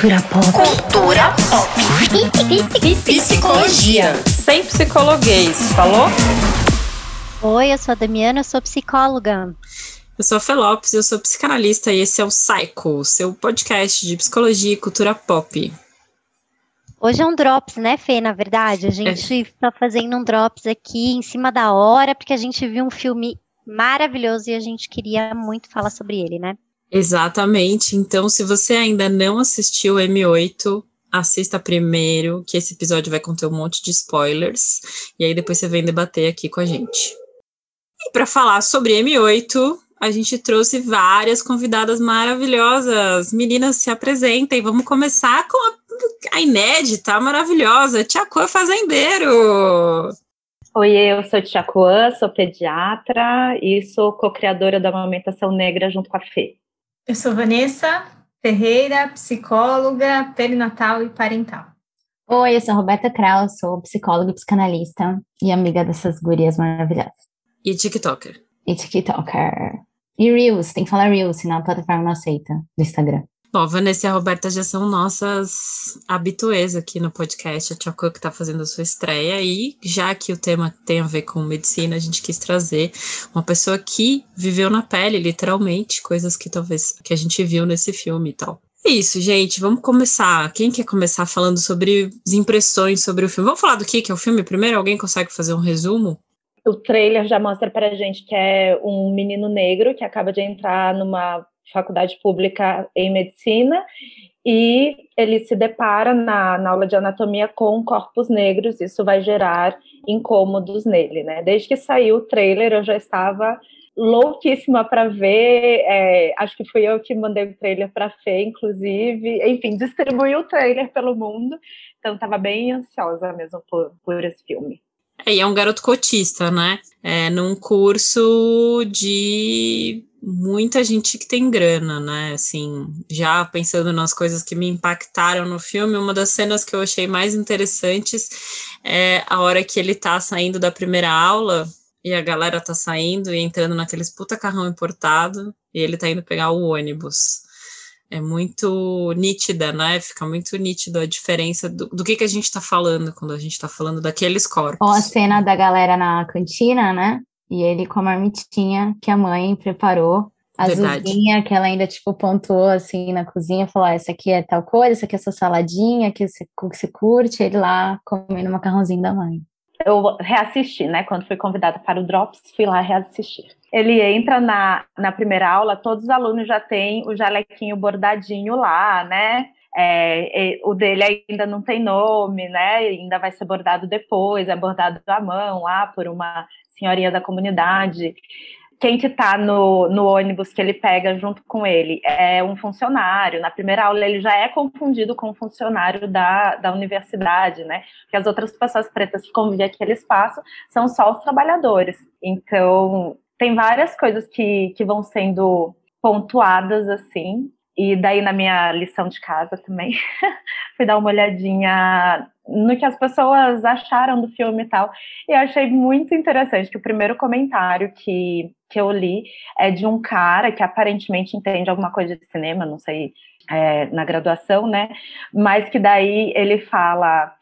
Cultura pop. Cultura pop. Psicologia. Sem psicologuês, falou? Oi, eu sou a Damiana, eu sou psicóloga. Eu sou a Felopes, eu sou psicanalista e esse é o Psycho, seu podcast de psicologia e cultura pop. Hoje é um drops, né, Fê? Na verdade, a gente está é. fazendo um drops aqui em cima da hora, porque a gente viu um filme maravilhoso e a gente queria muito falar sobre ele, né? Exatamente. Então, se você ainda não assistiu o M8, assista primeiro, que esse episódio vai conter um monte de spoilers, e aí depois você vem debater aqui com a gente. E para falar sobre M8, a gente trouxe várias convidadas maravilhosas. Meninas, se apresentem. Vamos começar com a, a inédita, maravilhosa, Tiacuã Fazendeiro. Oi, eu sou Tiacuã, sou pediatra e sou co-criadora da Amamentação Negra junto com a Fê. Eu sou Vanessa Ferreira, psicóloga, perinatal e parental. Oi, eu sou Roberta Kraus, sou psicóloga e psicanalista e amiga dessas gurias maravilhosas. E TikToker. E TikToker. E Reels, tem que falar Reels, senão a plataforma não aceita do Instagram. Bom, Vanessa e a Roberta já são nossas habituês aqui no podcast. A Tia Cook está fazendo a sua estreia e já que o tema tem a ver com medicina, a gente quis trazer uma pessoa que viveu na pele, literalmente, coisas que talvez que a gente viu nesse filme e tal. É isso, gente. Vamos começar. Quem quer começar falando sobre as impressões sobre o filme? Vamos falar do que, que é o filme primeiro? Alguém consegue fazer um resumo? o trailer já mostra para a gente que é um menino negro que acaba de entrar numa faculdade pública em medicina e ele se depara na, na aula de anatomia com corpos negros, isso vai gerar incômodos nele, né? Desde que saiu o trailer, eu já estava louquíssima para ver. É, acho que fui eu que mandei o trailer para a Fê, inclusive. Enfim, distribuí o trailer pelo mundo. Então, estava bem ansiosa mesmo por, por esse filme. É, e é um garoto cotista, né? É num curso de muita gente que tem grana, né? Assim, já pensando nas coisas que me impactaram no filme, uma das cenas que eu achei mais interessantes é a hora que ele tá saindo da primeira aula e a galera tá saindo e entrando naqueles puta carrão importado e ele tá indo pegar o ônibus é muito nítida, né? Fica muito nítido a diferença do, do que, que a gente está falando quando a gente está falando daqueles corpos. Ou a cena da galera na cantina, né? E ele com a marmitinha que a mãe preparou. Azulzinha, que ela ainda, tipo, pontuou, assim, na cozinha, falou, ah, essa aqui é tal coisa, essa aqui é sua saladinha, que você, que você curte, ele lá comendo o macarrãozinho da mãe. Eu reassisti, né, quando fui convidada para o Drops, fui lá reassistir ele entra na, na primeira aula, todos os alunos já têm o jalequinho bordadinho lá, né? É, o dele ainda não tem nome, né? Ainda vai ser bordado depois, é bordado à mão lá por uma senhorinha da comunidade. Quem que tá no, no ônibus que ele pega junto com ele é um funcionário. Na primeira aula ele já é confundido com um funcionário da, da universidade, né? Porque as outras pessoas pretas que convivem aquele espaço são só os trabalhadores. Então, tem várias coisas que, que vão sendo pontuadas assim. E daí na minha lição de casa também fui dar uma olhadinha no que as pessoas acharam do filme e tal. E eu achei muito interessante que o primeiro comentário que, que eu li é de um cara que aparentemente entende alguma coisa de cinema, não sei, é, na graduação, né? Mas que daí ele fala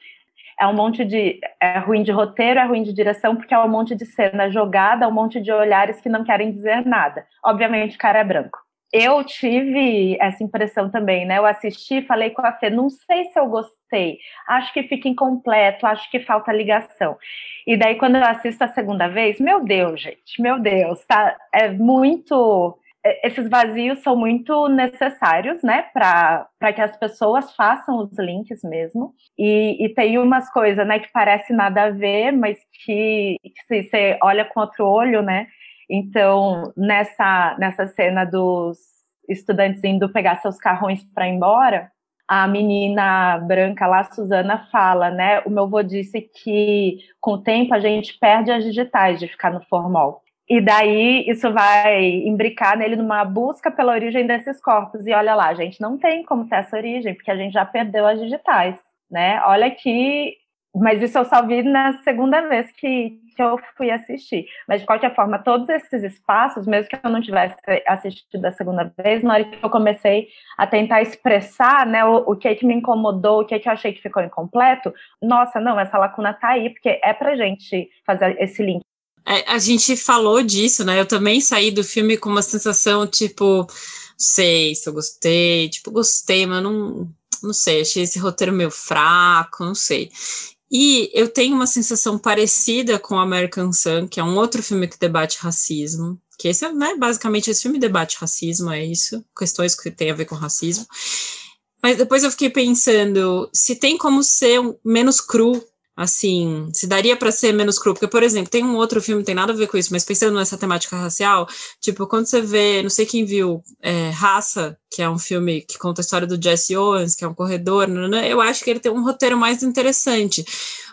é um monte de. É ruim de roteiro, é ruim de direção, porque é um monte de cena jogada, um monte de olhares que não querem dizer nada. Obviamente, o cara é branco. Eu tive essa impressão também, né? Eu assisti, falei com a Fê, não sei se eu gostei, acho que fica incompleto, acho que falta ligação. E daí, quando eu assisto a segunda vez, meu Deus, gente, meu Deus, tá? É muito esses vazios são muito necessários, né, para que as pessoas façam os links mesmo. E, e tem umas coisas, né, que parece nada a ver, mas que, que você olha com outro olho, né? Então, nessa, nessa cena dos estudantes indo pegar seus carrões para ir embora, a menina branca lá, Suzana, fala, né? O meu avô disse que com o tempo a gente perde as digitais de ficar no formal. E daí isso vai imbricar nele numa busca pela origem desses corpos. E olha lá, gente, não tem como ter essa origem, porque a gente já perdeu as digitais, né? Olha que mas isso eu só vi na segunda vez que, que eu fui assistir. Mas, de qualquer forma, todos esses espaços, mesmo que eu não tivesse assistido a segunda vez, na hora que eu comecei a tentar expressar né, o, o que, é que me incomodou, o que, é que eu achei que ficou incompleto, nossa, não, essa lacuna tá aí, porque é pra gente fazer esse link. É, a gente falou disso, né? Eu também saí do filme com uma sensação, tipo, sei se eu gostei, tipo, gostei, mas não, não sei, achei esse roteiro meio fraco, não sei. E eu tenho uma sensação parecida com American Sun, que é um outro filme que debate racismo, que esse é, né, basicamente, esse filme debate racismo, é isso, questões que tem a ver com racismo. Mas depois eu fiquei pensando, se tem como ser menos cru assim, se daria para ser menos cru, porque, por exemplo, tem um outro filme, tem nada a ver com isso, mas pensando nessa temática racial, tipo, quando você vê, não sei quem viu, é, Raça, que é um filme que conta a história do Jesse Owens, que é um corredor, né, eu acho que ele tem um roteiro mais interessante,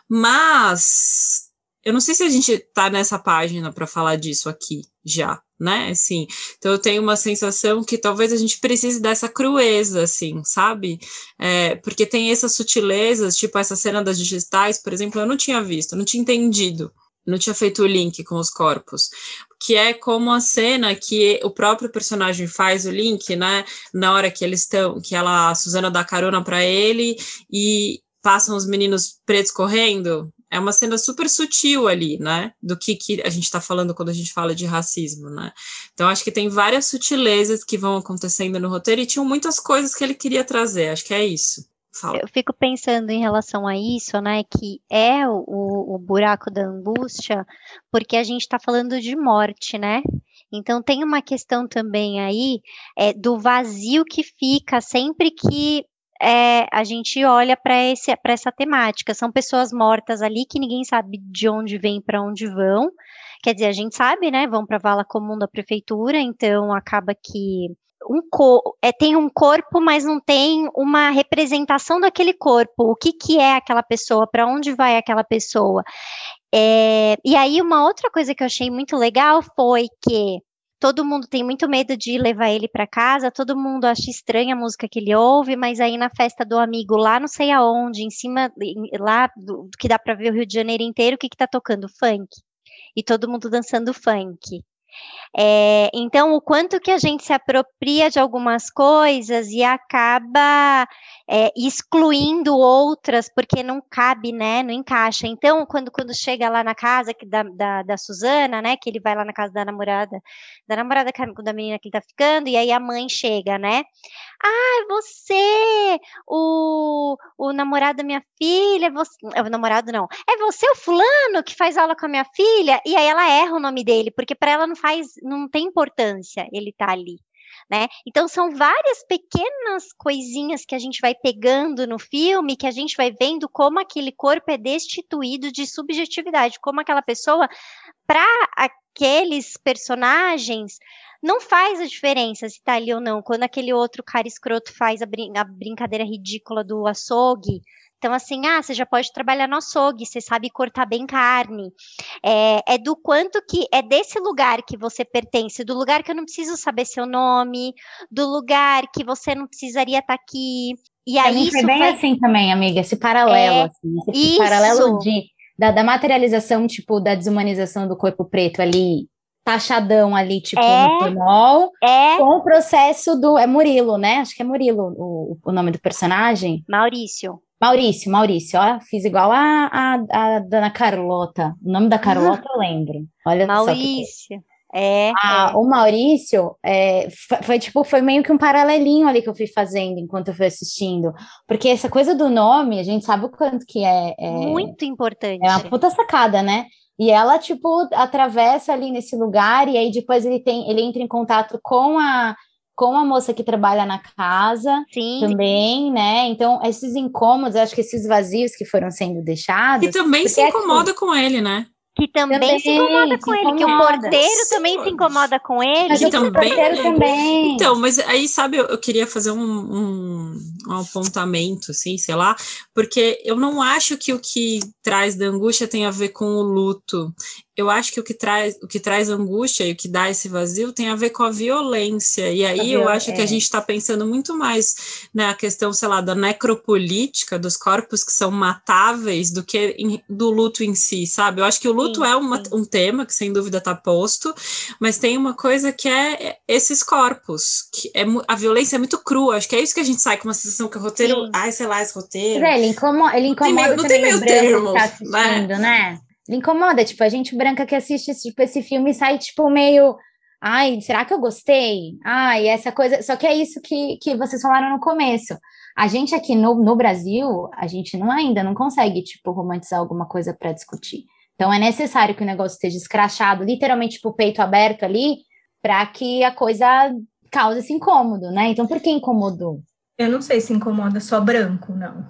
mas eu não sei se a gente tá nessa página para falar disso aqui já, né? Assim, então eu tenho uma sensação que talvez a gente precise dessa crueza, assim, sabe? É, porque tem essas sutilezas, tipo essa cena das digitais, por exemplo, eu não tinha visto, não tinha entendido, não tinha feito o link com os corpos, que é como a cena que o próprio personagem faz o link, né? Na hora que eles estão, que ela, a Suzana dá carona para ele e passam os meninos pretos correndo, é uma cena super sutil ali, né? Do que, que a gente está falando quando a gente fala de racismo, né? Então, acho que tem várias sutilezas que vão acontecendo no roteiro e tinham muitas coisas que ele queria trazer. Acho que é isso. Fala. Eu fico pensando em relação a isso, né? Que é o, o buraco da angústia, porque a gente está falando de morte, né? Então tem uma questão também aí é, do vazio que fica sempre que é, a gente olha para essa temática. São pessoas mortas ali que ninguém sabe de onde vêm para onde vão. Quer dizer, a gente sabe, né? Vão para a vala comum da prefeitura, então acaba que um é, tem um corpo, mas não tem uma representação daquele corpo. O que, que é aquela pessoa? Para onde vai aquela pessoa? É, e aí, uma outra coisa que eu achei muito legal foi que todo mundo tem muito medo de levar ele para casa, todo mundo acha estranha a música que ele ouve, mas aí na festa do amigo, lá não sei aonde, em cima, lá do, que dá para ver o Rio de Janeiro inteiro, o que que tá tocando? Funk. E todo mundo dançando funk. É, então, o quanto que a gente se apropria de algumas coisas e acaba é, excluindo outras porque não cabe, né? Não encaixa. Então, quando, quando chega lá na casa que, da, da, da Suzana, né? Que ele vai lá na casa da namorada, da namorada da menina que ele tá ficando, e aí a mãe chega, né? Ah, você, o, o namorado da minha filha, você, é o namorado não, é você o fulano que faz aula com a minha filha? E aí ela erra o nome dele, porque para ela não faz, não tem importância ele tá ali. Né? Então são várias pequenas coisinhas que a gente vai pegando no filme, que a gente vai vendo como aquele corpo é destituído de subjetividade, como aquela pessoa para aqueles personagens não faz a diferença se tá ali ou não. Quando aquele outro cara escroto faz a, brin a brincadeira ridícula do açougue, então, assim, ah, você já pode trabalhar no açougue, você sabe cortar bem carne. É, é, do quanto que é desse lugar que você pertence, do lugar que eu não preciso saber seu nome, do lugar que você não precisaria estar tá aqui. E aí isso bem vai... assim também, amiga, esse paralelo, é, assim, esse isso. paralelo de, da, da materialização, tipo, da desumanização do corpo preto ali taxadão ali, tipo, é, no penol, é. com o processo do. É Murilo, né? Acho que é Murilo o, o nome do personagem. Maurício. Maurício, Maurício, ó, fiz igual a, a, a dona Carlota. O nome da Carlota eu lembro. Olha Maurício. É, ah, é. O Maurício é, foi, foi, tipo, foi meio que um paralelinho ali que eu fui fazendo enquanto eu fui assistindo. Porque essa coisa do nome, a gente sabe o quanto que é. é Muito importante. É uma puta sacada, né? E ela, tipo, atravessa ali nesse lugar, e aí depois ele tem, ele entra em contato com a com a moça que trabalha na casa Sim. também, né? Então, esses incômodos, acho que esses vazios que foram sendo deixados. E também se é incomoda é, com ele, né? que também, também se incomoda com se ele, que o porteiro também se incomoda com ele. Mas também, também. Então, mas aí, sabe, eu, eu queria fazer um, um, um, apontamento, assim, sei lá, porque eu não acho que o que traz da angústia tem a ver com o luto. Eu acho que o que traz o que traz angústia e o que dá esse vazio tem a ver com a violência. E aí eu acho que a é. gente está pensando muito mais na né, questão, sei lá, da necropolítica dos corpos que são matáveis do que em, do luto em si, sabe? Eu acho que o luto sim, é uma, um tema que sem dúvida está posto, mas tem uma coisa que é esses corpos, que é a violência é muito crua. Acho que é isso que a gente sai com uma sensação que o roteiro, sim. ai, sei lá, esse roteiro. Mas é, ele incomoda, ele incomoda não tem meio, não tem meio termo, tá assistindo, né? né? Incomoda, tipo, a gente branca que assiste tipo, esse filme sai, tipo, meio. Ai, será que eu gostei? Ai, essa coisa. Só que é isso que, que vocês falaram no começo. A gente aqui no, no Brasil, a gente não ainda não consegue, tipo, romantizar alguma coisa para discutir. Então é necessário que o negócio esteja escrachado, literalmente, tipo, o peito aberto ali, para que a coisa cause esse incômodo, né? Então, por que incomodou? Eu não sei se incomoda só branco, não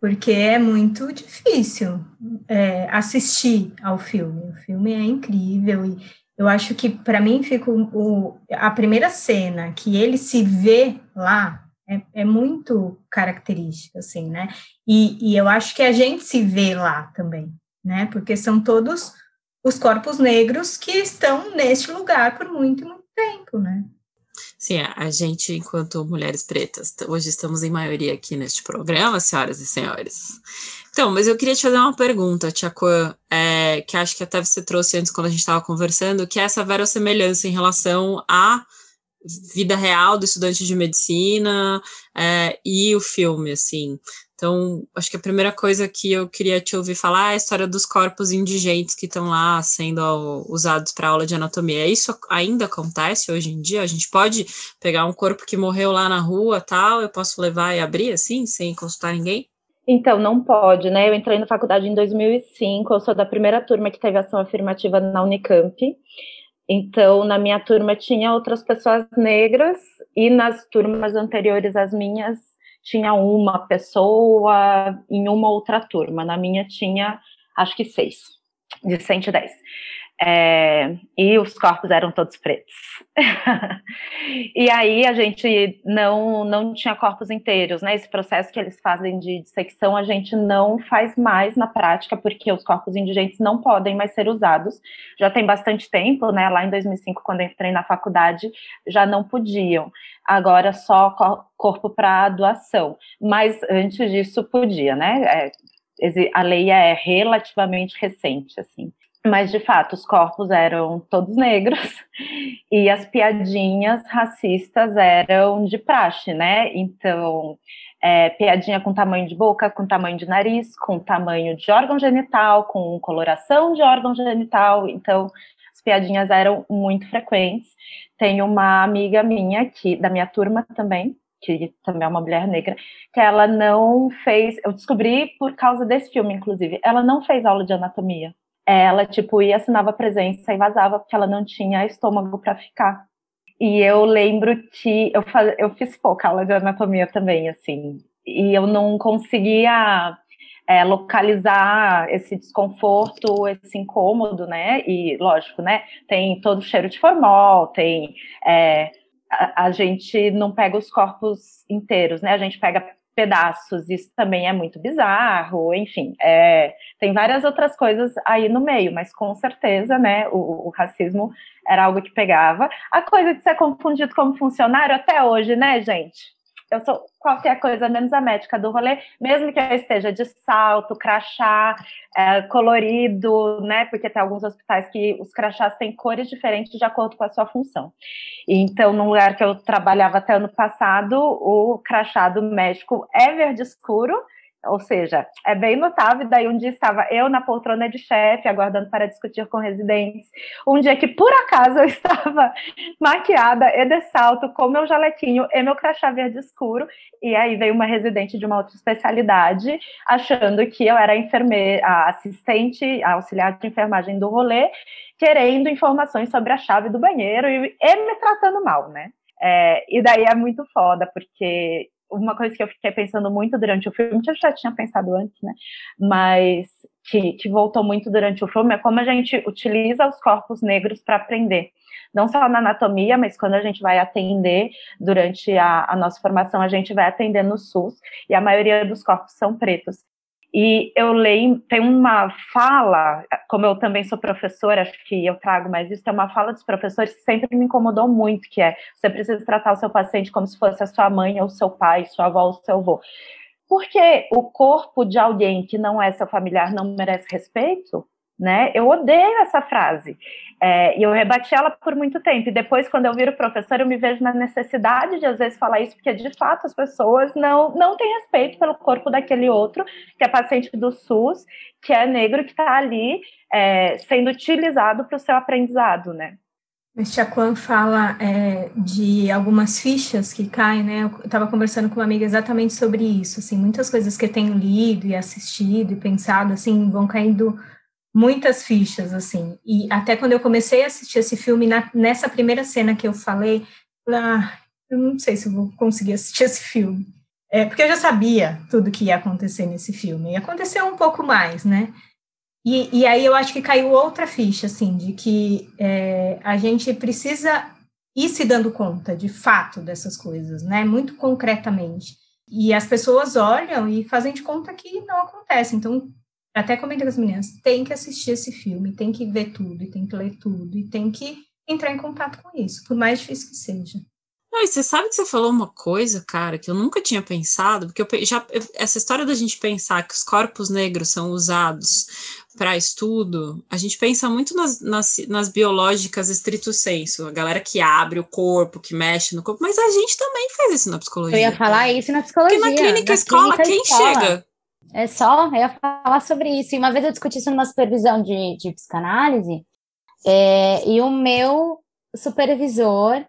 porque é muito difícil é, assistir ao filme. O filme é incrível e eu acho que para mim fica o, a primeira cena que ele se vê lá é, é muito característica, assim, né? E, e, eu acho que a gente se vê lá também, né? Porque são todos os corpos negros que estão neste lugar por muito, muito tempo, né? Sim, a gente, enquanto mulheres pretas, hoje estamos em maioria aqui neste programa, senhoras e senhores. Então, mas eu queria te fazer uma pergunta, Tia Kwan, é, que acho que até você trouxe antes quando a gente estava conversando, que é essa verossemelhança em relação à vida real do estudante de medicina é, e o filme, assim. Então, acho que a primeira coisa que eu queria te ouvir falar é a história dos corpos indigentes que estão lá sendo usados para aula de anatomia. Isso ainda acontece hoje em dia? A gente pode pegar um corpo que morreu lá na rua, tal, eu posso levar e abrir assim, sem consultar ninguém? Então, não pode, né? Eu entrei na faculdade em 2005, eu sou da primeira turma que teve ação afirmativa na Unicamp. Então, na minha turma tinha outras pessoas negras e nas turmas anteriores às minhas tinha uma pessoa em uma outra turma. Na minha tinha, acho que seis, de 110. É, e os corpos eram todos pretos. e aí a gente não, não tinha corpos inteiros, né? Esse processo que eles fazem de dissecção a gente não faz mais na prática, porque os corpos indigentes não podem mais ser usados. Já tem bastante tempo, né? Lá em 2005, quando entrei na faculdade, já não podiam. Agora só corpo para doação. Mas antes disso podia, né? É, a lei é relativamente recente, assim. Mas, de fato, os corpos eram todos negros e as piadinhas racistas eram de praxe, né? Então, é, piadinha com tamanho de boca, com tamanho de nariz, com tamanho de órgão genital, com coloração de órgão genital. Então, as piadinhas eram muito frequentes. Tem uma amiga minha, que, da minha turma também, que também é uma mulher negra, que ela não fez. Eu descobri por causa desse filme, inclusive. Ela não fez aula de anatomia ela, tipo, ia, assinava presença e vazava porque ela não tinha estômago para ficar. E eu lembro que eu, faz, eu fiz pouca aula de anatomia também, assim, e eu não conseguia é, localizar esse desconforto, esse incômodo, né? E, lógico, né? Tem todo o cheiro de formol, tem. É, a, a gente não pega os corpos inteiros, né? A gente pega pedaços, isso também é muito bizarro, enfim, é, tem várias outras coisas aí no meio, mas com certeza, né, o, o, racismo era algo que pegava. A coisa de ser confundido como funcionário até hoje, né, gente? Eu sou qualquer coisa menos a médica do rolê, mesmo que eu esteja de salto, crachá, é, colorido, né? Porque tem alguns hospitais que os crachás têm cores diferentes de acordo com a sua função. Então, no lugar que eu trabalhava até ano passado, o crachá do médico é verde escuro, ou seja, é bem notável. Daí um dia estava eu na poltrona de chefe, aguardando para discutir com residentes. Um dia que, por acaso, eu estava maquiada e de salto, com meu jalequinho e meu crachá verde escuro. E aí veio uma residente de uma outra especialidade, achando que eu era a enfermeira, a assistente, a auxiliar de enfermagem do rolê, querendo informações sobre a chave do banheiro e, e me tratando mal, né? É, e daí é muito foda, porque uma coisa que eu fiquei pensando muito durante o filme, que eu já tinha pensado antes, né? Mas que, que voltou muito durante o filme é como a gente utiliza os corpos negros para aprender. Não só na anatomia, mas quando a gente vai atender durante a, a nossa formação, a gente vai atender no SUS, e a maioria dos corpos são pretos. E eu leio, tem uma fala, como eu também sou professora, acho que eu trago mais isso, tem uma fala dos professores que sempre me incomodou muito, que é, você precisa tratar o seu paciente como se fosse a sua mãe ou seu pai, sua avó ou seu avô. Porque o corpo de alguém que não é seu familiar não merece respeito? Né? Eu odeio essa frase. É, e eu rebati ela por muito tempo. E depois, quando eu viro professor, eu me vejo na necessidade de, às vezes, falar isso, porque, de fato, as pessoas não, não têm respeito pelo corpo daquele outro, que é paciente do SUS, que é negro, que está ali é, sendo utilizado para o seu aprendizado, né? O Chacuan fala é, de algumas fichas que caem, né? Eu estava conversando com uma amiga exatamente sobre isso, assim, muitas coisas que eu tenho lido e assistido e pensado, assim, vão caindo muitas fichas, assim. E até quando eu comecei a assistir esse filme, na, nessa primeira cena que eu falei, ah, eu não sei se vou conseguir assistir esse filme. É, porque eu já sabia tudo que ia acontecer nesse filme. E aconteceu um pouco mais, né? E, e aí eu acho que caiu outra ficha, assim, de que é, a gente precisa ir se dando conta, de fato, dessas coisas, né? Muito concretamente. E as pessoas olham e fazem de conta que não acontece. Então, até comentei com as meninas, tem que assistir esse filme, tem que ver tudo, e tem que ler tudo, e tem que entrar em contato com isso, por mais difícil que seja. Não, e você sabe que você falou uma coisa, cara, que eu nunca tinha pensado, porque eu já essa história da gente pensar que os corpos negros são usados para estudo, a gente pensa muito nas, nas, nas, biológicas estrito senso, a galera que abre o corpo, que mexe no corpo, mas a gente também faz isso na psicologia. Eu ia falar isso na psicologia. Porque na clínica na escola, clínica quem escola. chega? É só, eu falar sobre isso. E uma vez eu discuti isso numa supervisão de, de psicanálise, é, e o meu supervisor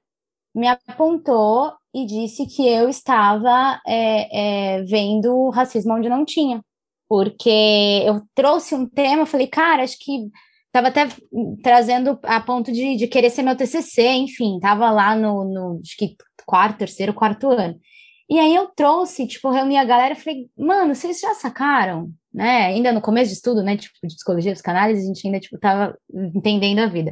me apontou e disse que eu estava é, é, vendo racismo onde não tinha. Porque eu trouxe um tema, falei, cara, acho que estava até trazendo a ponto de, de querer ser meu TCC, enfim, estava lá no, no acho que quarto, terceiro, quarto ano. E aí eu trouxe, tipo, reuni a galera e falei, mano, vocês já sacaram, né? Ainda no começo de estudo, né? Tipo, de psicologia, psicanálise, a gente ainda, tipo, tava entendendo a vida.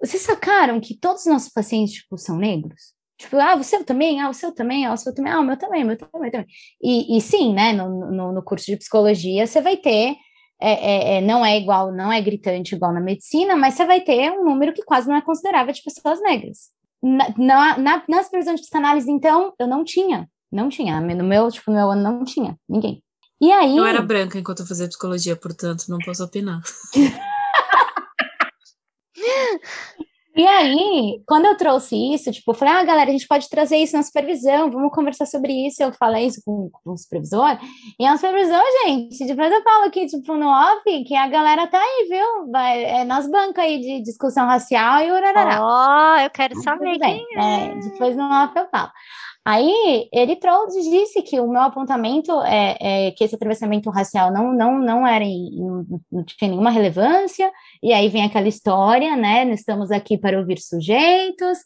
Vocês sacaram que todos os nossos pacientes, tipo, são negros? Tipo, ah, você também, ah, o seu também, ah, o seu também, ah, o meu também, o meu também, também. E, e sim, né, no, no, no, curso de psicologia, você vai ter, é, é, é, não é igual, não é gritante igual na medicina, mas você vai ter um número que quase não é considerável de pessoas negras. Na, na, na, na supervisão de psicanálise, então, eu não tinha não tinha. No meu, tipo, no meu ano não tinha ninguém. E aí. Eu era branca enquanto eu fazia psicologia, portanto, não posso opinar. e aí, quando eu trouxe isso, tipo, eu falei, ah, galera, a gente pode trazer isso na supervisão, vamos conversar sobre isso. Eu falei isso com, com o supervisor, e a supervisão, gente, depois eu falo aqui, tipo, no off, que a galera tá aí, viu? Vai, é nas bancas aí de discussão racial e urarará. Ó, oh, eu quero saber quem é. é. Depois no off eu falo. Aí ele trouxe, disse que o meu apontamento é, é, que esse atravessamento racial não, não, não era não, não tinha nenhuma relevância, e aí vem aquela história, né? Estamos aqui para ouvir sujeitos,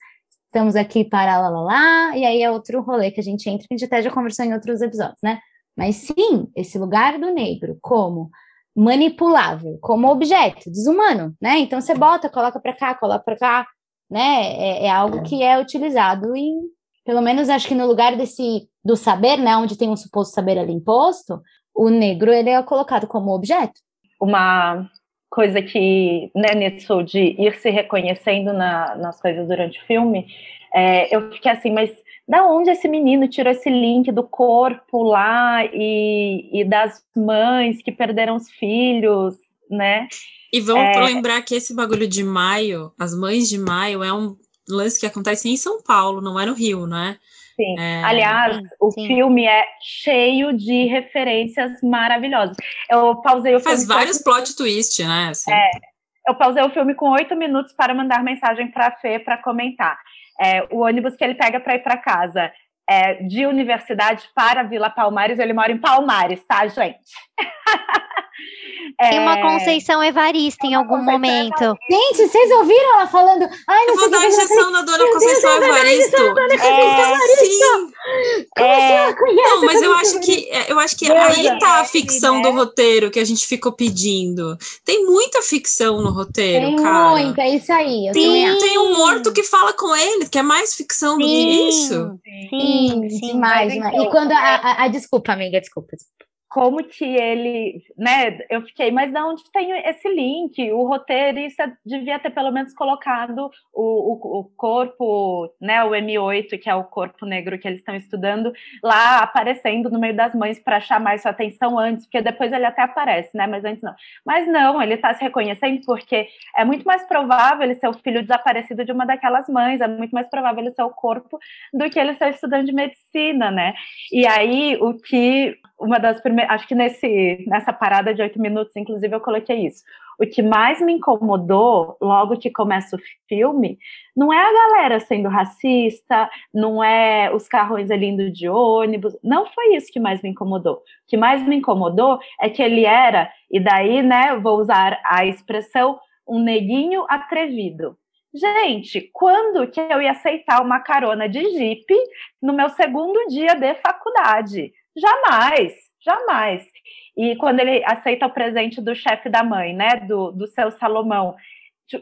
estamos aqui para lá, lá, lá, e aí é outro rolê que a gente entra, que a gente até já conversou em outros episódios, né? Mas sim, esse lugar do negro como manipulável, como objeto, desumano, né? Então você bota, coloca para cá, coloca para cá, né? É, é algo que é utilizado em pelo menos acho que no lugar desse do saber, né, onde tem um suposto saber ali imposto, o negro ele é colocado como objeto. Uma coisa que, né, nisso de ir se reconhecendo na, nas coisas durante o filme, é, eu fiquei assim, mas da onde esse menino tirou esse link do corpo lá e, e das mães que perderam os filhos, né? E vamos é... lembrar que esse bagulho de maio, as mães de maio, é um lance que acontece em São Paulo, não é no Rio, né? Sim. É... Aliás, o sim. filme é cheio de referências maravilhosas. Eu pausei o Faz filme. Faz vários plot twist, né? Assim. É, eu pausei o filme com oito minutos para mandar mensagem para a Fê para comentar. É, o ônibus que ele pega para ir para casa é de universidade para Vila Palmares, ele mora em Palmares, tá, gente? Tem uma é. Conceição Evarista em algum momento. Gente, vocês ouviram ela falando? Ai, não eu vou dar injeção na dona Conceição Evaristo. É, sim. É, não, mas eu acho que é, eu acho que aí tá a ficção do roteiro que a gente ficou pedindo. Tem muita ficção no roteiro, tem cara. Muita, é isso aí. Tem, tem um morto que fala com ele, que é mais ficção sim, do que isso. Sim, sim, sim demais. demais. E quando a, a, a, desculpa, amiga, desculpa. desculpa. Como que ele, né? Eu fiquei, mas de onde tem esse link? O roteirista devia ter pelo menos colocado o, o, o, corpo, né? O M8, que é o corpo negro que eles estão estudando, lá aparecendo no meio das mães para chamar sua atenção antes, porque depois ele até aparece, né? Mas antes não. Mas não, ele está se reconhecendo porque é muito mais provável ele ser o filho desaparecido de uma daquelas mães, é muito mais provável ele ser o corpo do que ele ser estudante de medicina, né? E aí o que uma das primeiras, acho que nesse, nessa parada de oito minutos, inclusive, eu coloquei isso. O que mais me incomodou, logo que começa o filme, não é a galera sendo racista, não é os carros ali indo de ônibus, não foi isso que mais me incomodou. O que mais me incomodou é que ele era, e daí, né, vou usar a expressão, um neguinho atrevido. Gente, quando que eu ia aceitar uma carona de jipe no meu segundo dia de faculdade? Jamais, jamais. E quando ele aceita o presente do chefe da mãe, né, do, do seu Salomão,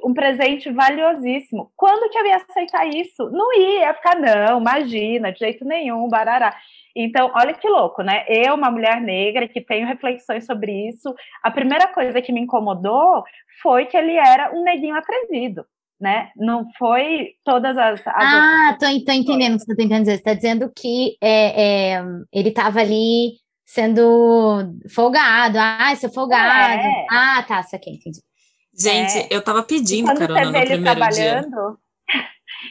um presente valiosíssimo. Quando que eu ia aceitar isso? Não ia ficar, não, imagina, de jeito nenhum, barará. Então, olha que louco, né? Eu, uma mulher negra que tenho reflexões sobre isso, a primeira coisa que me incomodou foi que ele era um neguinho atrevido né? Não foi todas as. as ah, tô, tô entendendo o que você está tentando dizer. Você está dizendo que é, é ele estava ali sendo folgado. Ah, seu folgado. É. Ah, tá, saquei, entendi. Gente, é. eu tava pedindo carona no primeiro dia.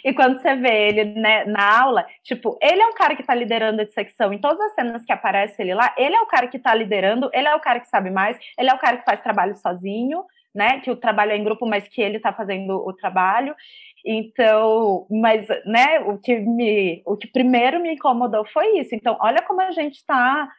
E quando você vê ele né, na aula, tipo, ele é um cara que tá liderando a secção. Em todas as cenas que aparece ele lá, ele é o cara que tá liderando, ele é o cara que sabe mais, ele é o cara que faz trabalho sozinho, né? Que o trabalho é em grupo, mas que ele está fazendo o trabalho. Então, mas, né? O que me, o que primeiro me incomodou foi isso. Então, olha como a gente está,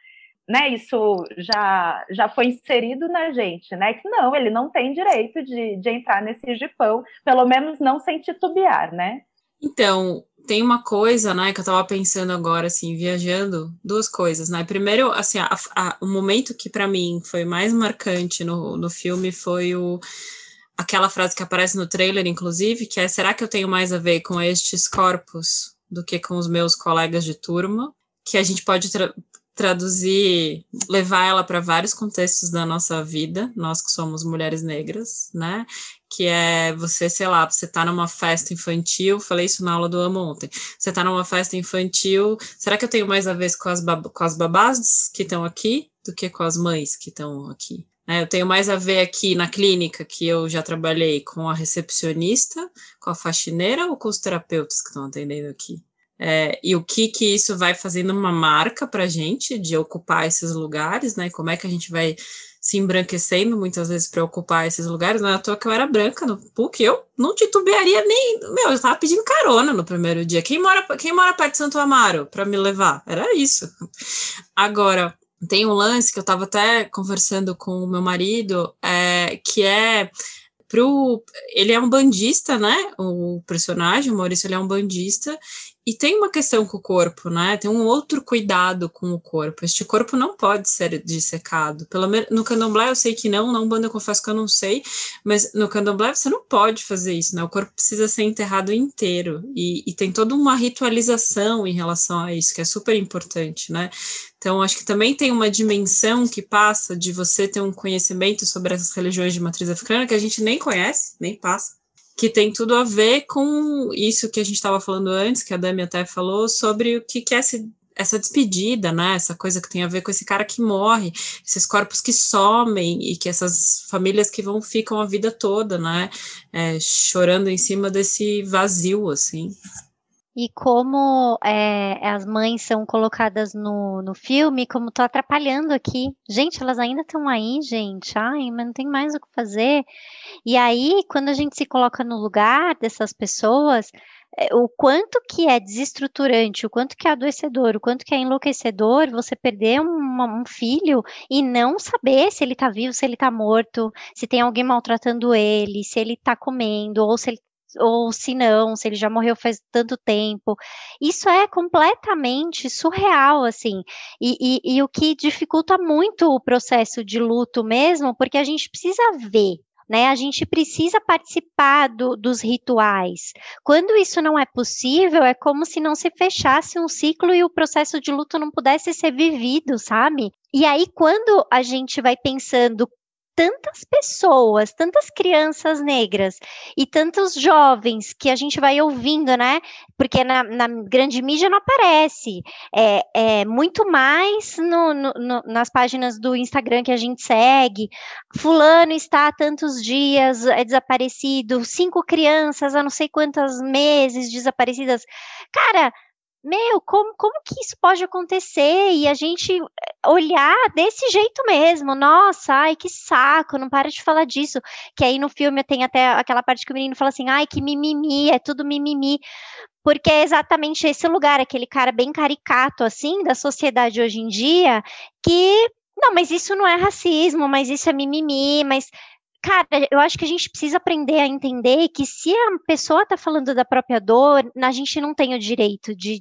né? Isso já já foi inserido na gente, né? Que não, ele não tem direito de, de entrar nesse jipão, pelo menos não sem titubear, né? Então, tem uma coisa, né, que eu tava pensando agora, assim, viajando, duas coisas, né? Primeiro, assim, a, a, o momento que para mim foi mais marcante no, no filme foi o aquela frase que aparece no trailer, inclusive, que é: será que eu tenho mais a ver com estes corpos do que com os meus colegas de turma? Que a gente pode traduzir, levar ela para vários contextos da nossa vida, nós que somos mulheres negras, né? Que é você, sei lá, você tá numa festa infantil, falei isso na aula do Amo ontem. Você tá numa festa infantil, será que eu tenho mais a ver com as, com as babás que estão aqui do que com as mães que estão aqui? É, eu tenho mais a ver aqui na clínica que eu já trabalhei com a recepcionista, com a faxineira ou com os terapeutas que estão atendendo aqui? É, e o que que isso vai fazendo uma marca para a gente de ocupar esses lugares, né? Como é que a gente vai se embranquecendo muitas vezes para ocupar esses lugares? Não é à toa que eu era branca no PUC, eu não titubearia nem. Meu, eu estava pedindo carona no primeiro dia. Quem mora, quem mora perto de Santo Amaro para me levar? Era isso. Agora, tem um lance que eu estava até conversando com o meu marido, é, que é pro ele é um bandista, né? O personagem, o Maurício, ele é um bandista e tem uma questão com o corpo, né? Tem um outro cuidado com o corpo. Este corpo não pode ser dissecado. Pelo menos no candomblé eu sei que não, na Umbanda eu confesso que eu não sei, mas no candomblé você não pode fazer isso, né? O corpo precisa ser enterrado inteiro. E, e tem toda uma ritualização em relação a isso, que é super importante, né? Então, acho que também tem uma dimensão que passa de você ter um conhecimento sobre essas religiões de matriz africana que a gente nem conhece, nem passa que tem tudo a ver com isso que a gente estava falando antes, que a Dami até falou, sobre o que, que é esse, essa despedida, né? Essa coisa que tem a ver com esse cara que morre, esses corpos que somem e que essas famílias que vão ficam a vida toda, né? É, chorando em cima desse vazio, assim. E como é, as mães são colocadas no, no filme, como tô atrapalhando aqui. Gente, elas ainda estão aí, gente. Ai, mas não tem mais o que fazer. E aí, quando a gente se coloca no lugar dessas pessoas, é, o quanto que é desestruturante, o quanto que é adoecedor, o quanto que é enlouquecedor você perder um, um filho e não saber se ele está vivo, se ele está morto, se tem alguém maltratando ele, se ele está comendo, ou se ele ou se não, se ele já morreu faz tanto tempo. Isso é completamente surreal, assim. E, e, e, o que dificulta muito o processo de luto mesmo, porque a gente precisa ver né? A gente precisa participar do, dos rituais. Quando isso não é possível, é como se não se fechasse um ciclo e o processo de luto não pudesse ser vivido, sabe? E aí, quando a gente vai pensando tantas pessoas, tantas crianças negras e tantos jovens que a gente vai ouvindo, né? Porque na, na grande mídia não aparece. É, é muito mais no, no, no, nas páginas do Instagram que a gente segue. Fulano está há tantos dias, é desaparecido, cinco crianças há não sei quantos meses desaparecidas. Cara, meu, como, como que isso pode acontecer? E a gente eh, olhar desse jeito mesmo, nossa, ai, que saco, não para de falar disso. Que aí no filme tem até aquela parte que o menino fala assim, ai, que mimimi, é tudo mimimi. Porque é exatamente esse lugar, aquele cara bem caricato, assim, da sociedade hoje em dia, que, não, mas isso não é racismo, mas isso é mimimi, mas cara, eu acho que a gente precisa aprender a entender que se a pessoa está falando da própria dor, a gente não tem o direito de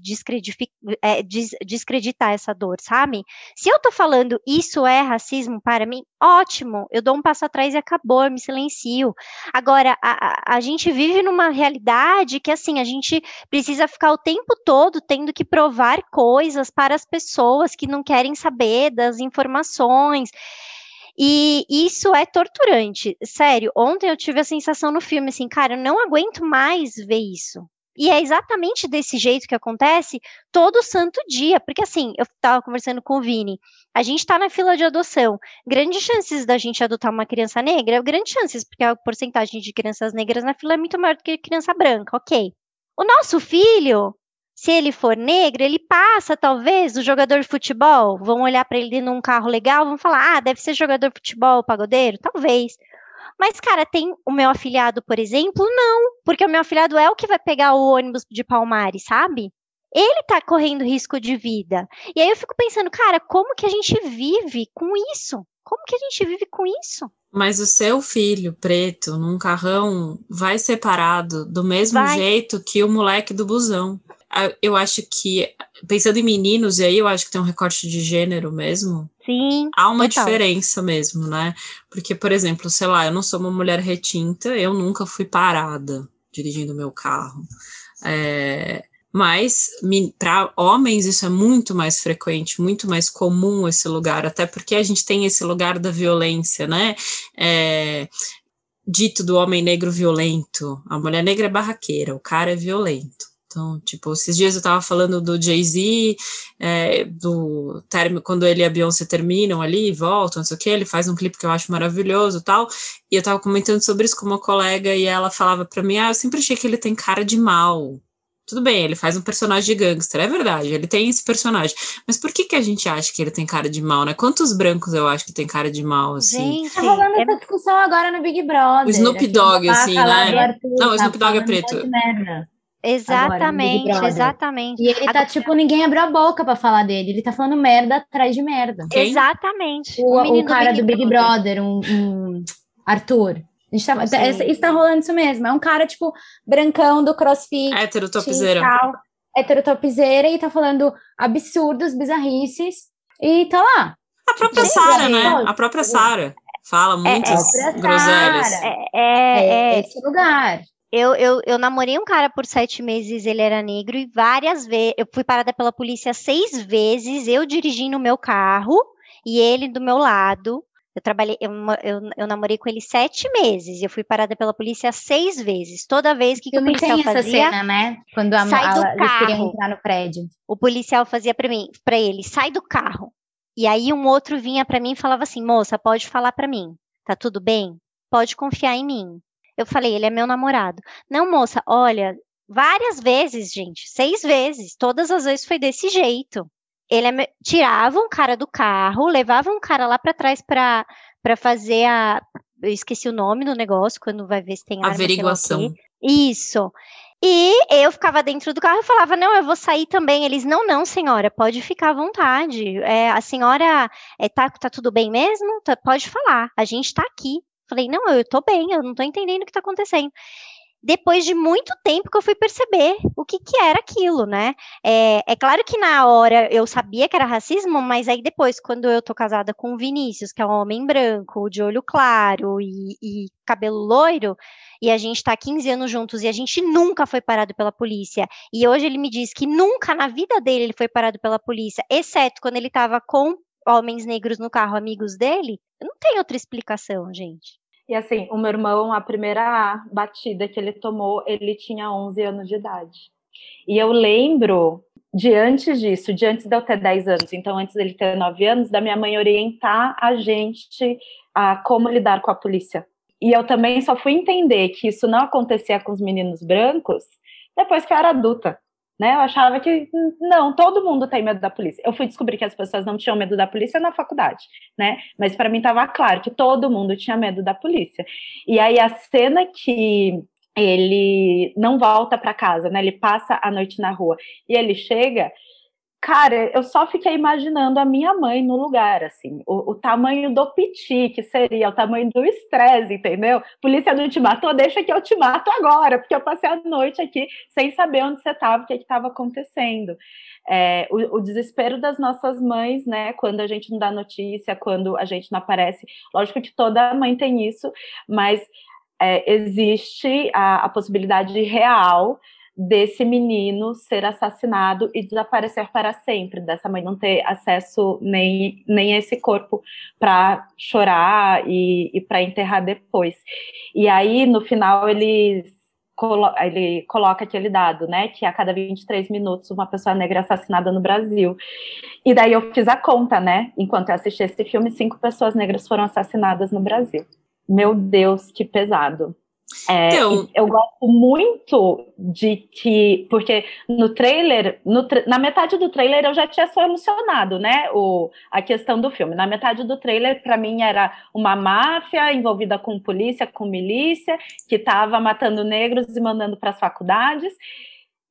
é, descreditar essa dor, sabe? Se eu estou falando isso é racismo para mim, ótimo, eu dou um passo atrás e acabou, eu me silencio. Agora, a, a, a gente vive numa realidade que, assim, a gente precisa ficar o tempo todo tendo que provar coisas para as pessoas que não querem saber das informações. E isso é torturante. Sério, ontem eu tive a sensação no filme assim, cara, eu não aguento mais ver isso. E é exatamente desse jeito que acontece todo santo dia. Porque assim, eu estava conversando com o Vini, a gente está na fila de adoção. Grandes chances da gente adotar uma criança negra, grandes chances, porque a porcentagem de crianças negras na fila é muito maior do que criança branca, ok. O nosso filho, se ele for negro, ele passa, talvez, o jogador de futebol. Vão olhar para ele num carro legal, vão falar: ah, deve ser jogador de futebol, pagodeiro? Talvez. Mas, cara, tem o meu afilhado, por exemplo? Não, porque o meu afilhado é o que vai pegar o ônibus de Palmares, sabe? Ele tá correndo risco de vida. E aí eu fico pensando, cara, como que a gente vive com isso? Como que a gente vive com isso? Mas o seu filho preto num carrão vai separado do mesmo vai. jeito que o moleque do busão eu acho que, pensando em meninos, e aí eu acho que tem um recorte de gênero mesmo. Sim. Há uma total. diferença mesmo, né? Porque, por exemplo, sei lá, eu não sou uma mulher retinta, eu nunca fui parada dirigindo meu carro. É, mas para homens isso é muito mais frequente, muito mais comum esse lugar, até porque a gente tem esse lugar da violência, né? É, dito do homem negro violento. A mulher negra é barraqueira, o cara é violento. Então, tipo, esses dias eu tava falando do Jay-Z, é, do término, quando ele e a Beyoncé terminam ali, voltam, não sei o que, ele faz um clipe que eu acho maravilhoso tal, e eu tava comentando sobre isso com uma colega, e ela falava pra mim, ah, eu sempre achei que ele tem cara de mal. Tudo bem, ele faz um personagem de gangster, é verdade, ele tem esse personagem. Mas por que que a gente acha que ele tem cara de mal, né? Quantos brancos eu acho que tem cara de mal, assim? Gente, tá rolando é... essa discussão agora no Big Brother. O Snoop Dogg, assim, né? Não, o Snoop Dogg é preto. Exatamente, agora, exatamente. E ele tá agora, tipo, ninguém abriu a boca para falar dele. Ele tá falando merda atrás de merda. Quem? Exatamente. O, o, o cara do Big, do Big Brother, um, um, Arthur. A gente tá, isso tá rolando isso mesmo. É um cara, tipo, brancão do crossfit. Hétero topzeira. Hétero topzeira e tá falando absurdos, bizarrices. E tá lá. A própria tipo, Sara, né? A própria Sara. Fala muitas é, é, groselhas. É, é, é, esse lugar. Eu, eu, eu namorei um cara por sete meses, ele era negro, e várias vezes. Eu fui parada pela polícia seis vezes, eu dirigindo o meu carro e ele do meu lado. Eu trabalhei, eu, eu, eu, namorei com ele sete meses. Eu fui parada pela polícia seis vezes. Toda vez que, que o policial tem fazia, essa cena, né? Quando a, sai do a, carro, queriam entrar no prédio. O policial fazia para mim, para ele, sai do carro. E aí um outro vinha para mim e falava assim, moça, pode falar para mim, tá tudo bem? Pode confiar em mim. Eu falei, ele é meu namorado. Não, moça, olha, várias vezes, gente, seis vezes, todas as vezes foi desse jeito. Ele é, tirava um cara do carro, levava um cara lá para trás para para fazer a eu esqueci o nome do negócio quando vai ver se tem arma, averiguação. Isso. E eu ficava dentro do carro e falava: Não, eu vou sair também. Eles: Não, não, senhora, pode ficar à vontade. É, a senhora é, tá, tá tudo bem mesmo? Tá, pode falar, a gente tá aqui. Falei, não, eu tô bem, eu não tô entendendo o que tá acontecendo. depois de muito tempo que eu fui perceber o que, que era aquilo, né? É, é, claro que na hora eu sabia que era racismo, mas aí depois, quando eu tô casada com o Vinícius, que é um homem branco, de olho claro e, e cabelo loiro, e a gente tá 15 anos juntos e a gente nunca foi parado pela polícia, e hoje ele me diz que nunca na vida dele ele foi parado pela polícia, exceto quando ele tava com homens negros no carro, amigos dele, não tem outra explicação, gente. E assim, o meu irmão, a primeira batida que ele tomou, ele tinha 11 anos de idade. E eu lembro de antes disso, de antes de eu ter 10 anos, então antes dele ter 9 anos, da minha mãe orientar a gente a como lidar com a polícia. E eu também só fui entender que isso não acontecia com os meninos brancos depois que eu era adulta né? Eu achava que não, todo mundo tem medo da polícia. Eu fui descobrir que as pessoas não tinham medo da polícia na faculdade, né? Mas para mim estava claro que todo mundo tinha medo da polícia. E aí a cena que ele não volta para casa, né? Ele passa a noite na rua e ele chega Cara, eu só fiquei imaginando a minha mãe no lugar, assim, o, o tamanho do piti, que seria o tamanho do estresse, entendeu? Polícia não te matou, deixa que eu te mato agora, porque eu passei a noite aqui sem saber onde você estava, o que estava acontecendo. É, o, o, desespero das nossas mães, né, quando a gente não dá notícia, quando a gente não aparece. Lógico que toda mãe tem isso, mas é, existe a, a possibilidade real desse menino ser assassinado e desaparecer para sempre, dessa mãe não ter acesso nem, nem a esse corpo para chorar e, e para enterrar depois. E aí, no final, eles ele coloca aquele dado, né, que a cada 23 minutos uma pessoa negra é assassinada no Brasil. E daí eu fiz a conta, né, enquanto eu assisti esse filme, cinco pessoas negras foram assassinadas no Brasil. Meu Deus, que pesado. É, então... Eu gosto muito de que, porque no trailer, no na metade do trailer eu já tinha solucionado, né, o, a questão do filme. Na metade do trailer, para mim, era uma máfia envolvida com polícia, com milícia, que estava matando negros e mandando para as faculdades.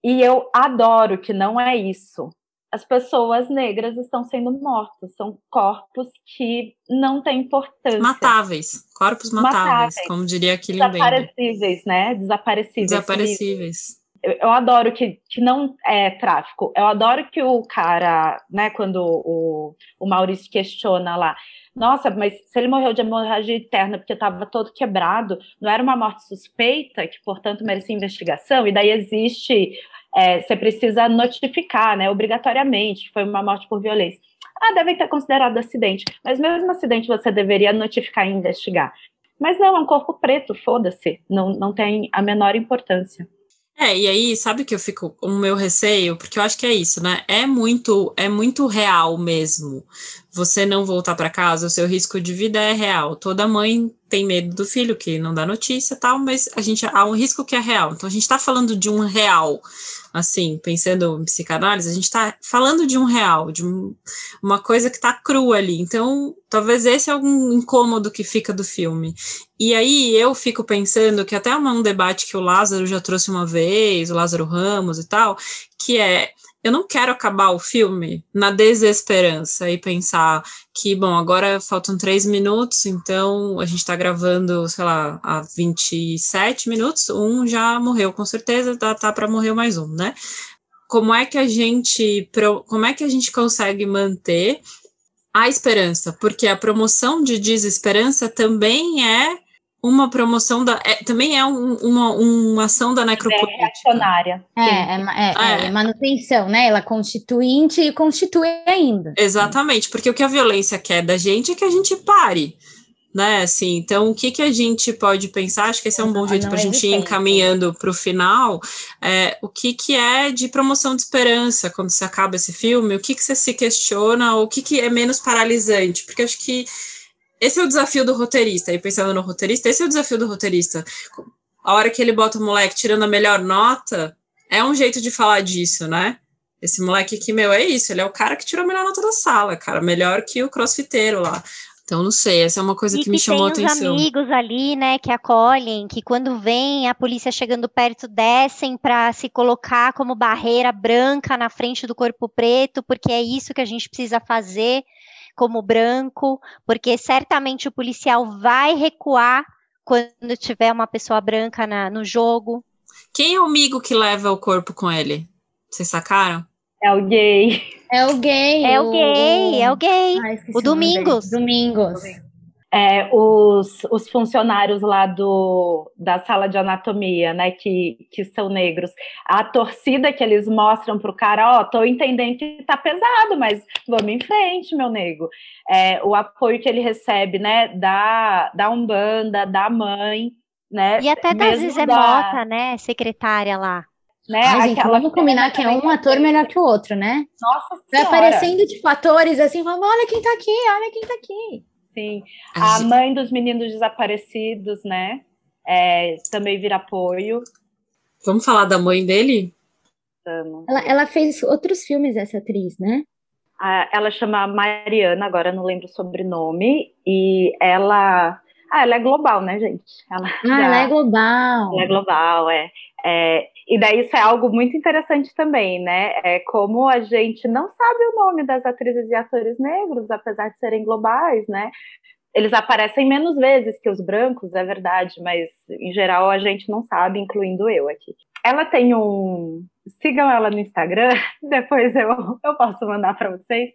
E eu adoro que não é isso as pessoas negras estão sendo mortas. São corpos que não têm importância. Matáveis. Corpos matáveis, matáveis. como diria aquele Desaparecíveis, né? Desaparecíveis. Desaparecíveis. Eu, eu, adoro que, que não é tráfico. Eu adoro que o cara, né, quando o, o Maurício questiona lá, nossa, mas se ele morreu de hemorragia interna porque estava todo quebrado, não era uma morte suspeita, que portanto merecia investigação, e daí existe é, você precisa notificar, né, obrigatoriamente, foi uma morte por violência. Ah, deve ter considerado acidente, mas mesmo acidente você deveria notificar e investigar. Mas não, é um corpo preto, foda-se, não, não tem a menor importância. É, e aí, sabe que eu fico o meu receio, porque eu acho que é isso, né? É muito, é muito real mesmo. Você não voltar para casa, o seu risco de vida é real. Toda mãe tem medo do filho que não dá notícia, tal, mas a gente há um risco que é real. Então a gente está falando de um real assim, pensando em psicanálise, a gente está falando de um real, de um, uma coisa que está crua ali. Então, talvez esse é algum incômodo que fica do filme. E aí eu fico pensando que até um debate que o Lázaro já trouxe uma vez, o Lázaro Ramos e tal, que é eu não quero acabar o filme na desesperança e pensar que, bom, agora faltam três minutos, então a gente está gravando, sei lá, há 27 minutos, um já morreu, com certeza, tá, tá para morrer mais um, né? Como é que a gente, como é que a gente consegue manter a esperança? Porque a promoção de desesperança também é uma promoção da. É, também é um, uma, uma ação da necropolítica. É reacionária. É, é, é, é, manutenção, né? Ela é constituinte e constitui ainda. Exatamente, porque o que a violência quer da gente é que a gente pare. Né, assim, então o que, que a gente pode pensar? Acho que esse é um bom jeito para a gente ir encaminhando para o final. É, o que, que é de promoção de esperança quando se acaba esse filme? O que, que você se questiona? Ou o que, que é menos paralisante? Porque acho que esse é o desafio do roteirista. E pensando no roteirista, esse é o desafio do roteirista. A hora que ele bota o moleque tirando a melhor nota, é um jeito de falar disso, né? Esse moleque aqui, meu, é isso. Ele é o cara que tirou a melhor nota da sala, cara. Melhor que o crossfiteiro lá. Então, não sei, essa é uma coisa e que, que me chamou a atenção. Tem os amigos ali, né, que acolhem, que quando vem a polícia chegando perto, descem para se colocar como barreira branca na frente do corpo preto, porque é isso que a gente precisa fazer como branco, porque certamente o policial vai recuar quando tiver uma pessoa branca na, no jogo. Quem é o amigo que leva o corpo com ele? Vocês sacaram? É o gay. É o gay. É o, o... gay, é o gay. Ah, o Domingos. Domingos. É, os, os funcionários lá do, da sala de anatomia, né, que, que são negros, a torcida que eles mostram pro cara, ó, oh, tô entendendo que tá pesado, mas vamos em frente, meu nego. É, o apoio que ele recebe, né, da, da Umbanda, da mãe, né. E até da Zezé Mota, né, secretária lá. Né? Ai, gente, vamos combinar que é um ator melhor que o outro, né? Nossa Vai aparecendo, tipo, atores assim, falando, olha quem tá aqui, olha quem tá aqui. Sim. A mãe dos meninos desaparecidos, né? É, também vira apoio. Vamos falar da mãe dele? Vamos. Ela, ela fez outros filmes, essa atriz, né? ela chama Mariana, agora não lembro o sobrenome, e ela. Ah, ela é global, né, gente? Ela, ah, já... ela é global. Ela é global, é. é. E daí isso é algo muito interessante também, né? É como a gente não sabe o nome das atrizes e atores negros, apesar de serem globais, né? Eles aparecem menos vezes que os brancos, é verdade, mas em geral a gente não sabe, incluindo eu aqui. Ela tem um. Sigam ela no Instagram, depois eu, eu posso mandar para vocês.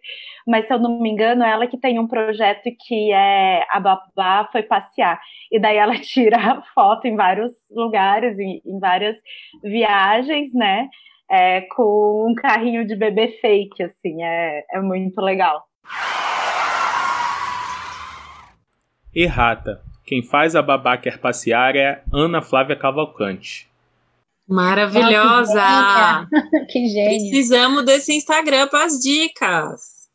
Mas se eu não me engano, ela que tem um projeto que é a Babá foi passear. E daí ela tira foto em vários lugares, em, em várias viagens, né? É, com um carrinho de bebê fake, assim, é, é muito legal. Errata. Quem faz a babá quer passear é Ana Flávia Cavalcante. Maravilhosa! Oh, que gênio! Precisamos desse Instagram para as dicas.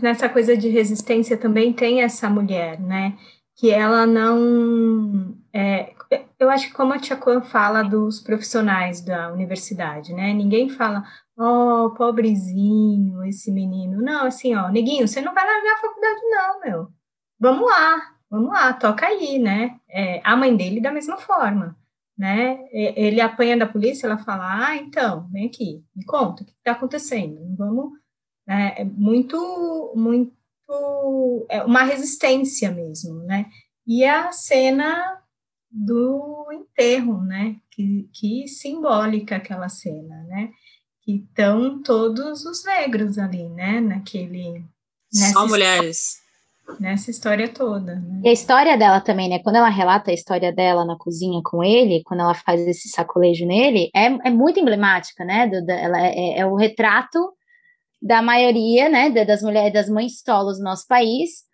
Nessa coisa de resistência também tem essa mulher, né? Que ela não. É, eu acho que como a Tia Kwan fala dos profissionais da universidade, né? Ninguém fala, ó, oh, pobrezinho esse menino. Não, assim, ó, neguinho, você não vai largar a faculdade, não, meu. Vamos lá, vamos lá, toca aí, né? É, a mãe dele da mesma forma né? Ele apanha da polícia, ela fala, ah, então, vem aqui, me conta, o que está acontecendo? Vamos, né? É muito, muito, é uma resistência mesmo, né? E a cena do enterro, né? Que, que simbólica aquela cena, né? Que estão todos os negros ali, né? Naquele... Só mulheres nessa história toda. Né? E a história dela também, né? Quando ela relata a história dela na cozinha com ele, quando ela faz esse sacolejo nele, é, é muito emblemática, né? Do, da, ela é, é, o retrato da maioria, né? Das mulheres, das mães solos do nosso país.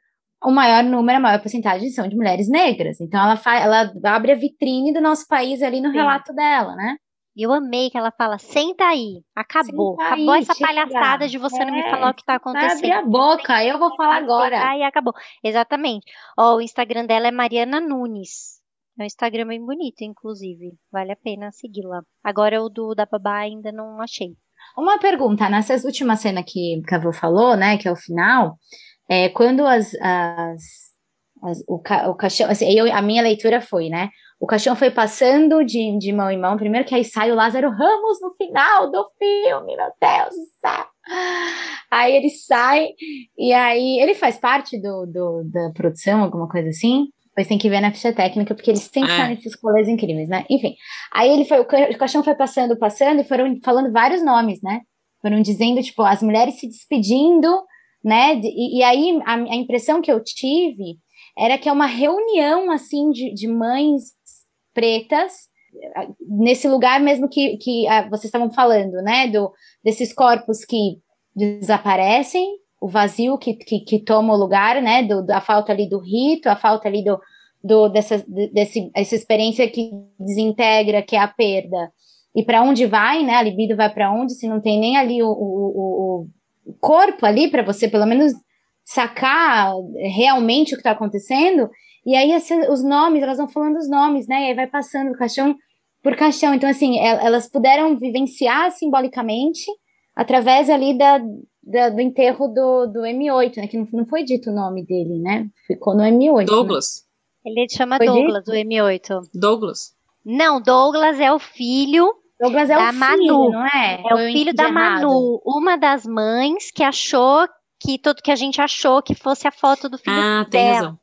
O maior número, a maior porcentagem são de mulheres negras. Então ela, faz, ela abre a vitrine do nosso país ali no Sim. relato dela, né? E eu amei que ela fala: senta aí, acabou. Senta acabou aí, essa chega. palhaçada de você é, não me falar o que tá acontecendo. Abre a boca, eu vou falar agora. Aí acabou. Exatamente. Ó, o Instagram dela é Mariana Nunes. É um Instagram bem bonito, inclusive. Vale a pena segui-la. Agora o do da babá ainda não achei. Uma pergunta, nessa última cena que a Avô falou, né, que é o final, é, quando as, as, as o, ca, o caixão, assim, eu, a minha leitura foi, né, o caixão foi passando de, de mão em mão. Primeiro que aí sai o Lázaro Ramos no final do filme, meu Deus do céu. Aí ele sai e aí ele faz parte do, do da produção, alguma coisa assim. Depois tem que ver na ficha técnica, porque eles sempre é. nesses rolês incríveis, né? Enfim. Aí ele foi, o caixão foi passando, passando, e foram falando vários nomes, né? Foram dizendo, tipo, as mulheres se despedindo, né? E, e aí a, a impressão que eu tive era que é uma reunião, assim, de, de mães pretas, nesse lugar mesmo que, que ah, vocês estavam falando, né? Do, desses corpos que desaparecem, o vazio que, que, que toma o lugar, né? Do, da falta ali do rito, a falta ali do, do dessa, desse, essa experiência que desintegra, que é a perda. E para onde vai, né? A libido vai para onde se não tem nem ali o, o, o corpo ali para você pelo menos sacar realmente o que está acontecendo. E aí os nomes, elas vão falando os nomes, né? E aí vai passando caixão por caixão. Então, assim, elas puderam vivenciar simbolicamente através ali da, da do enterro do, do M8, né? Que não, não foi dito o nome dele, né? Ficou no M8. Né? Douglas. Né? Ele chama foi Douglas, dito? o M8. Douglas. Não, Douglas é o filho Douglas é da o Manu. filho, não é? É o filho da Manu, uma das mães que achou que tudo que a gente achou que fosse a foto do filho ah, dela. Tem razão.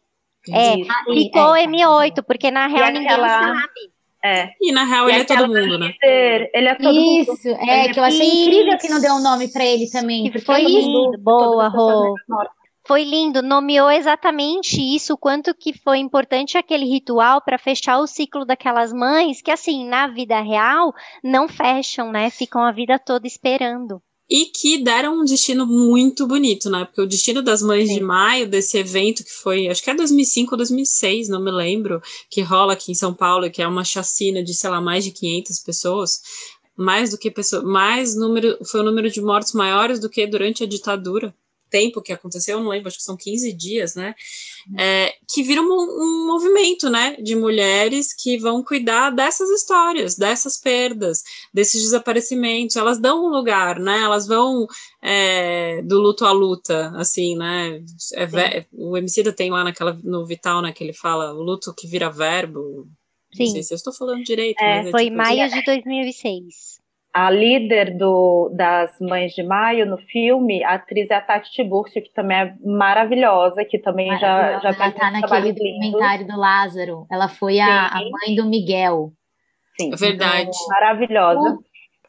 É, ficou é, M8, porque na real ninguém aquela... sabe. É. E na real e ele é todo mundo, né? Ele é todo isso, mundo. é, que eu achei isso. incrível que não deu um nome para ele também. Que foi isso. Boa, Rô. Foi lindo, nomeou exatamente isso, quanto que foi importante aquele ritual para fechar o ciclo daquelas mães que, assim, na vida real, não fecham, né? Ficam a vida toda esperando e que deram um destino muito bonito, né? Porque o destino das mães Sim. de maio, desse evento que foi, acho que é 2005 ou 2006, não me lembro, que rola aqui em São Paulo, que é uma chacina de, sei lá, mais de 500 pessoas, mais do que pessoas, mais número, foi o número de mortes maiores do que durante a ditadura tempo que aconteceu, não lembro, acho que são 15 dias, né? É, que vira um, um, movimento, né, de mulheres que vão cuidar dessas histórias, dessas perdas, desses desaparecimentos. Elas dão um lugar, né? Elas vão é, do luto à luta, assim, né? É, o Emicida tem lá naquela, no Vital, né, que ele fala o luto que vira verbo. Sim. Não sei se eu estou falando direito. É, é foi tipo, maio assim. de 2006 a líder do, das Mães de Maio no filme, a atriz é a Tati Tiburcio, que também é maravilhosa, que também já, já Ela tá naquele documentário do Lázaro. Ela foi a, a, mãe do Miguel. Sim. É verdade. Então, maravilhosa.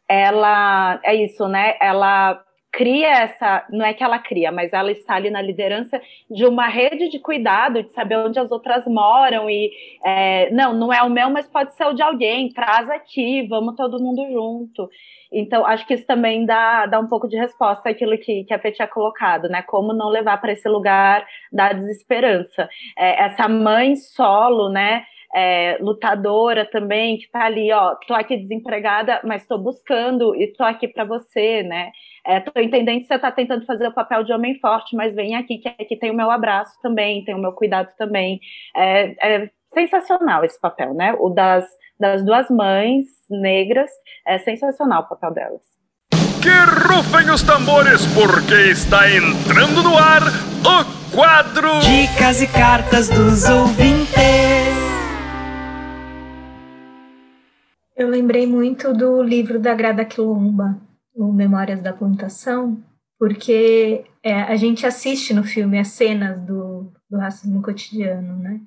Ela, é isso, né? Ela cria essa, não é que ela cria, mas ela está ali na liderança de uma rede de cuidado, de saber onde as outras moram e é, não, não é o meu, mas pode ser o de alguém, traz aqui, vamos todo mundo junto. Então, acho que isso também dá, dá um pouco de resposta àquilo que, que a Fê tinha colocado, né? Como não levar para esse lugar da desesperança. É, essa mãe solo, né? É, lutadora também, que está ali, ó, tô aqui desempregada, mas estou buscando e tô aqui para você, né? É, entendendo que você está tentando fazer o papel de homem forte, mas vem aqui, que aqui tem o meu abraço também, tem o meu cuidado também. É, é sensacional esse papel, né? O das, das duas mães negras, é sensacional o papel delas. Que rufem os tambores, porque está entrando no ar o quadro Dicas e Cartas dos Ouvintes. Eu lembrei muito do livro da Grada Quilomba, o Memórias da Plantação, porque é, a gente assiste no filme as cenas do, do racismo cotidiano, né?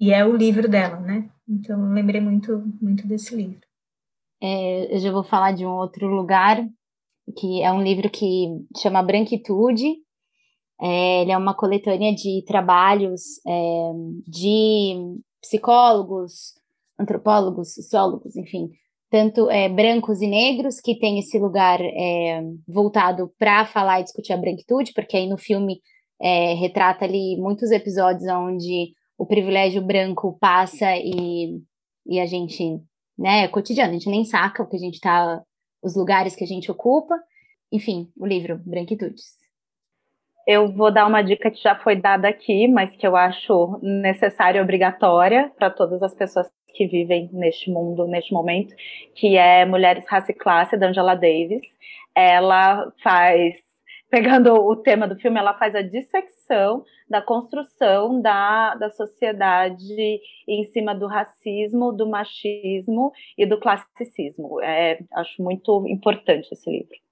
E é o livro dela, né? Então eu lembrei muito, muito desse livro. É, eu já vou falar de um outro lugar, que é um livro que chama Branquitude. É, ele é uma coletânea de trabalhos é, de psicólogos, antropólogos, sociólogos, enfim, tanto é, brancos e negros, que tem esse lugar é, voltado para falar e discutir a branquitude, porque aí no filme é, retrata ali muitos episódios onde o privilégio branco passa e, e a gente, né, é cotidiano, a gente nem saca o que a gente tá, os lugares que a gente ocupa. Enfim, o livro Branquitudes. Eu vou dar uma dica que já foi dada aqui, mas que eu acho necessária e obrigatória para todas as pessoas que vivem neste mundo, neste momento, que é Mulheres, Raça e Classe, da Angela Davis. Ela faz, pegando o tema do filme, ela faz a dissecção da construção da, da sociedade em cima do racismo, do machismo e do classicismo. É, acho muito importante esse livro.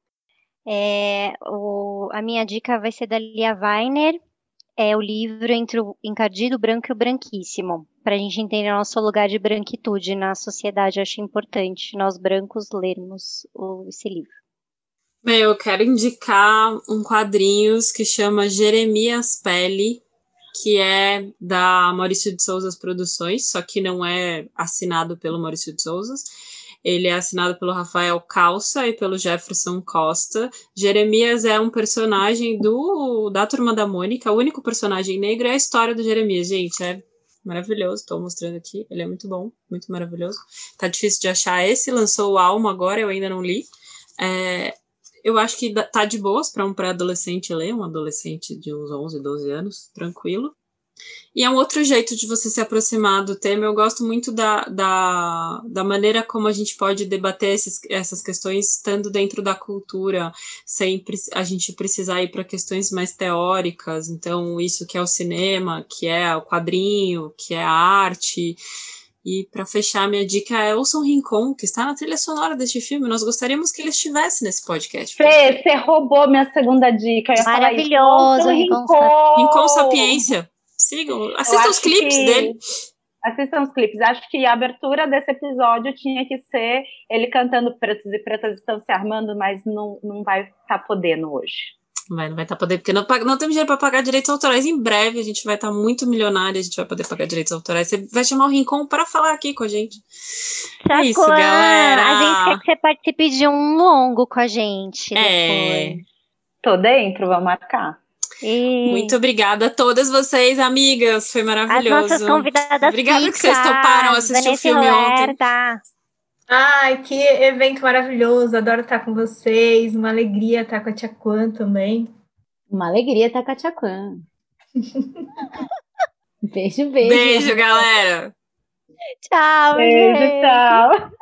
É, o, a minha dica vai ser da Lia Weiner, é o livro entre o encardido branco e o branquíssimo, para a gente entender o nosso lugar de branquitude na sociedade. acho importante nós brancos lermos o, esse livro. Bem, eu quero indicar um quadrinhos que chama Jeremias Pele, que é da Maurício de Souza Produções, só que não é assinado pelo Maurício de Souza. Ele é assinado pelo Rafael Calça e pelo Jefferson Costa. Jeremias é um personagem do da Turma da Mônica. O único personagem negro é a história do Jeremias, gente. É maravilhoso. Estou mostrando aqui. Ele é muito bom, muito maravilhoso. Tá difícil de achar esse. Lançou o Alma agora, eu ainda não li. É, eu acho que tá de boas para um pré-adolescente ler, um adolescente de uns 11, 12 anos, tranquilo. E é um outro jeito de você se aproximar do tema. Eu gosto muito da, da, da maneira como a gente pode debater esses, essas questões estando dentro da cultura, sem a gente precisar ir para questões mais teóricas. Então, isso que é o cinema, que é o quadrinho, que é a arte. E para fechar, minha dica é Ouçam Rincon, que está na trilha sonora deste filme. Nós gostaríamos que ele estivesse nesse podcast. Fê, você roubou minha segunda dica. Maravilhoso, Rincon. Rincon Sapiência. Sigam, assistam os clipes que... dele. Assistam os clipes. Acho que a abertura desse episódio tinha que ser ele cantando Pretos e Pretas estão se armando, mas não, não vai estar tá podendo hoje. Vai, não vai estar tá podendo, porque não, não temos dinheiro para pagar direitos autorais. Em breve a gente vai estar tá muito milionário, a gente vai poder pagar direitos autorais. Você vai chamar o Rincon para falar aqui com a gente. é isso, galera. A gente quer que você participe de um longo com a gente. É. Depois. Tô dentro, vamos marcar. E... Muito obrigada a todas vocês, amigas. Foi maravilhoso. As nossas convidadas Obrigada que vocês toparam assistir o filme ontem. Ai, que evento maravilhoso. Adoro estar com vocês. Uma alegria estar com a Tia Quan também. Uma alegria estar com a Tia Quan. beijo, beijo. Beijo, galera. Tchau, Beijo, gente. tchau.